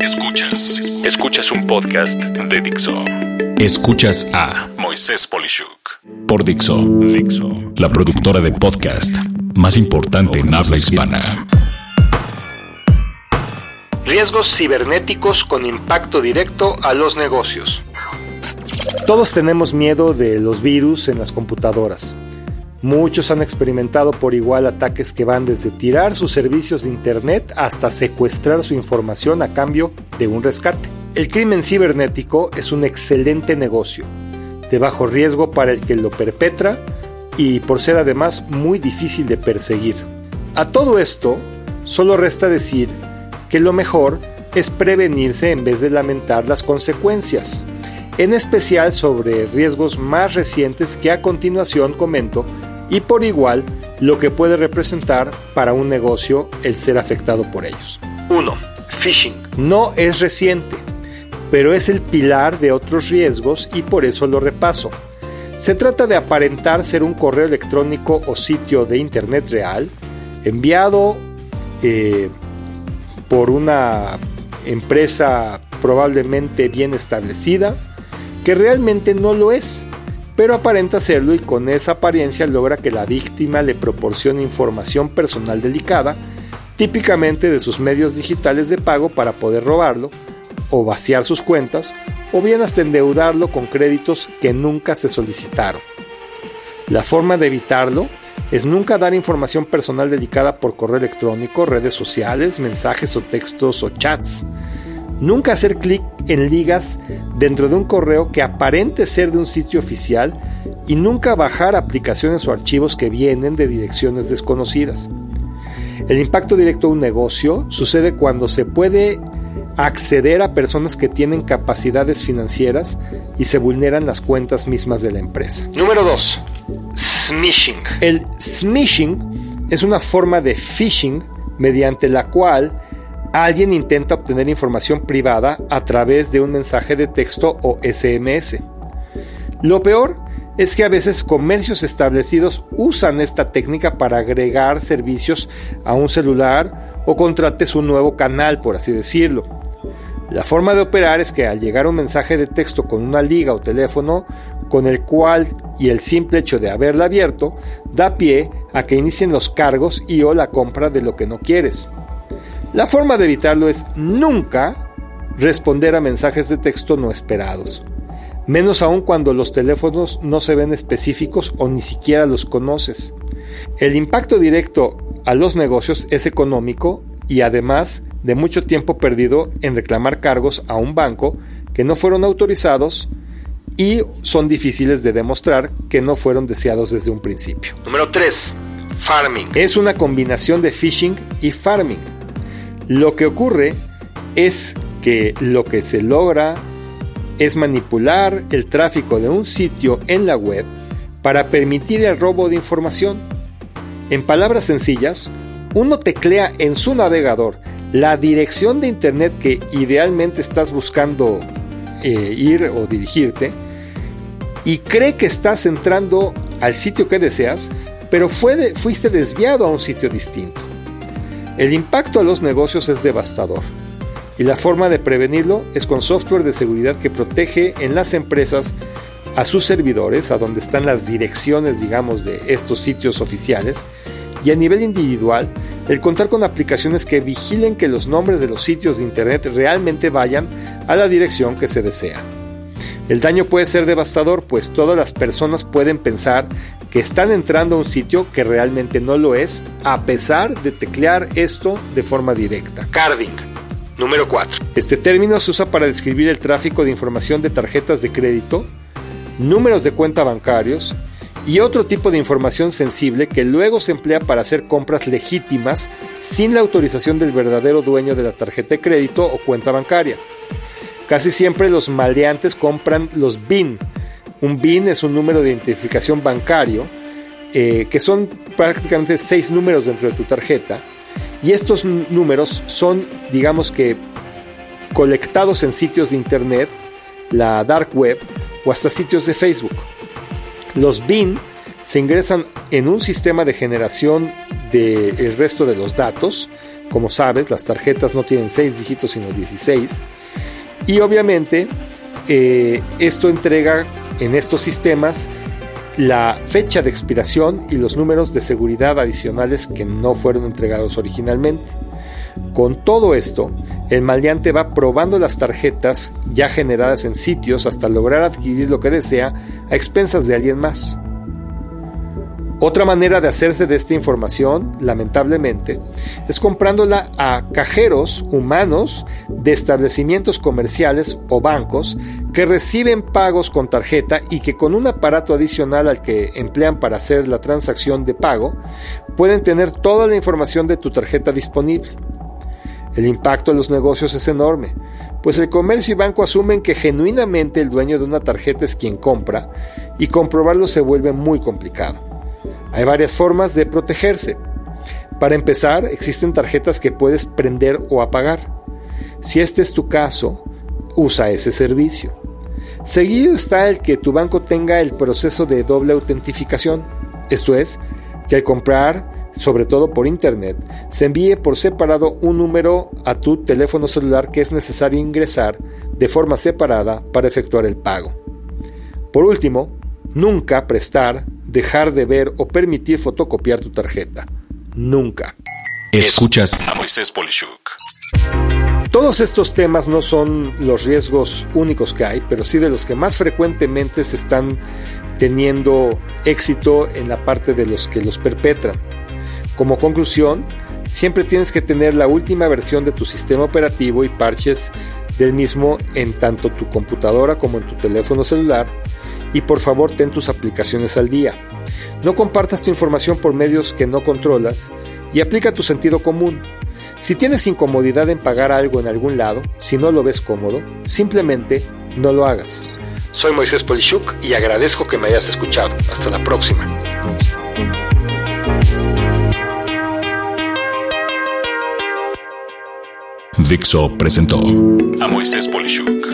Escuchas. Escuchas un podcast de Dixo. Escuchas a Moisés Polishuk por Dixo. Dixo. La productora de podcast más importante en habla hispana. Riesgos cibernéticos con impacto directo a los negocios. Todos tenemos miedo de los virus en las computadoras. Muchos han experimentado por igual ataques que van desde tirar sus servicios de Internet hasta secuestrar su información a cambio de un rescate. El crimen cibernético es un excelente negocio, de bajo riesgo para el que lo perpetra y por ser además muy difícil de perseguir. A todo esto, solo resta decir que lo mejor es prevenirse en vez de lamentar las consecuencias, en especial sobre riesgos más recientes que a continuación comento y por igual lo que puede representar para un negocio el ser afectado por ellos. 1. Phishing. No es reciente, pero es el pilar de otros riesgos y por eso lo repaso. Se trata de aparentar ser un correo electrónico o sitio de Internet real enviado eh, por una empresa probablemente bien establecida, que realmente no lo es pero aparenta serlo y con esa apariencia logra que la víctima le proporcione información personal delicada, típicamente de sus medios digitales de pago para poder robarlo, o vaciar sus cuentas, o bien hasta endeudarlo con créditos que nunca se solicitaron. La forma de evitarlo es nunca dar información personal delicada por correo electrónico, redes sociales, mensajes o textos o chats. Nunca hacer clic en ligas dentro de un correo que aparente ser de un sitio oficial y nunca bajar aplicaciones o archivos que vienen de direcciones desconocidas. El impacto directo a un negocio sucede cuando se puede acceder a personas que tienen capacidades financieras y se vulneran las cuentas mismas de la empresa. Número 2. Smishing. El smishing es una forma de phishing mediante la cual alguien intenta obtener información privada a través de un mensaje de texto o SMS. Lo peor es que a veces comercios establecidos usan esta técnica para agregar servicios a un celular o contrates un nuevo canal, por así decirlo. La forma de operar es que al llegar un mensaje de texto con una liga o teléfono, con el cual y el simple hecho de haberla abierto, da pie a que inicien los cargos y o la compra de lo que no quieres. La forma de evitarlo es nunca responder a mensajes de texto no esperados, menos aún cuando los teléfonos no se ven específicos o ni siquiera los conoces. El impacto directo a los negocios es económico y además de mucho tiempo perdido en reclamar cargos a un banco que no fueron autorizados y son difíciles de demostrar que no fueron deseados desde un principio. Número 3. Farming. Es una combinación de phishing y farming. Lo que ocurre es que lo que se logra es manipular el tráfico de un sitio en la web para permitir el robo de información. En palabras sencillas, uno teclea en su navegador la dirección de internet que idealmente estás buscando eh, ir o dirigirte y cree que estás entrando al sitio que deseas, pero fuiste desviado a un sitio distinto. El impacto a los negocios es devastador y la forma de prevenirlo es con software de seguridad que protege en las empresas a sus servidores, a donde están las direcciones, digamos, de estos sitios oficiales, y a nivel individual, el contar con aplicaciones que vigilen que los nombres de los sitios de Internet realmente vayan a la dirección que se desea. El daño puede ser devastador, pues todas las personas pueden pensar que están entrando a un sitio que realmente no lo es, a pesar de teclear esto de forma directa. Carding. Número 4. Este término se usa para describir el tráfico de información de tarjetas de crédito, números de cuenta bancarios y otro tipo de información sensible que luego se emplea para hacer compras legítimas sin la autorización del verdadero dueño de la tarjeta de crédito o cuenta bancaria. Casi siempre los maleantes compran los BIN, un BIN es un número de identificación bancario, eh, que son prácticamente seis números dentro de tu tarjeta. Y estos números son, digamos que, colectados en sitios de Internet, la dark web o hasta sitios de Facebook. Los BIN se ingresan en un sistema de generación del resto de los datos, Como sabes, las tarjetas no tienen 6 dígitos sino 16. Y obviamente eh, esto entrega en estos sistemas la fecha de expiración y los números de seguridad adicionales que no fueron entregados originalmente. Con todo esto, el maleante va probando las tarjetas ya generadas en sitios hasta lograr adquirir lo que desea a expensas de alguien más. Otra manera de hacerse de esta información, lamentablemente, es comprándola a cajeros humanos de establecimientos comerciales o bancos que reciben pagos con tarjeta y que con un aparato adicional al que emplean para hacer la transacción de pago, pueden tener toda la información de tu tarjeta disponible. El impacto en los negocios es enorme, pues el comercio y banco asumen que genuinamente el dueño de una tarjeta es quien compra y comprobarlo se vuelve muy complicado. Hay varias formas de protegerse. Para empezar, existen tarjetas que puedes prender o apagar. Si este es tu caso, usa ese servicio. Seguido está el que tu banco tenga el proceso de doble autentificación, esto es, que al comprar, sobre todo por Internet, se envíe por separado un número a tu teléfono celular que es necesario ingresar de forma separada para efectuar el pago. Por último, nunca prestar, dejar de ver o permitir fotocopiar tu tarjeta. Nunca. Escuchas a Moisés Polishuk. Todos estos temas no son los riesgos únicos que hay, pero sí de los que más frecuentemente se están teniendo éxito en la parte de los que los perpetran. Como conclusión, siempre tienes que tener la última versión de tu sistema operativo y parches del mismo en tanto tu computadora como en tu teléfono celular y por favor ten tus aplicaciones al día. No compartas tu información por medios que no controlas y aplica tu sentido común. Si tienes incomodidad en pagar algo en algún lado, si no lo ves cómodo, simplemente no lo hagas. Soy Moisés Polishuk y agradezco que me hayas escuchado. Hasta la próxima. Dixo presentó a Moisés Polishuk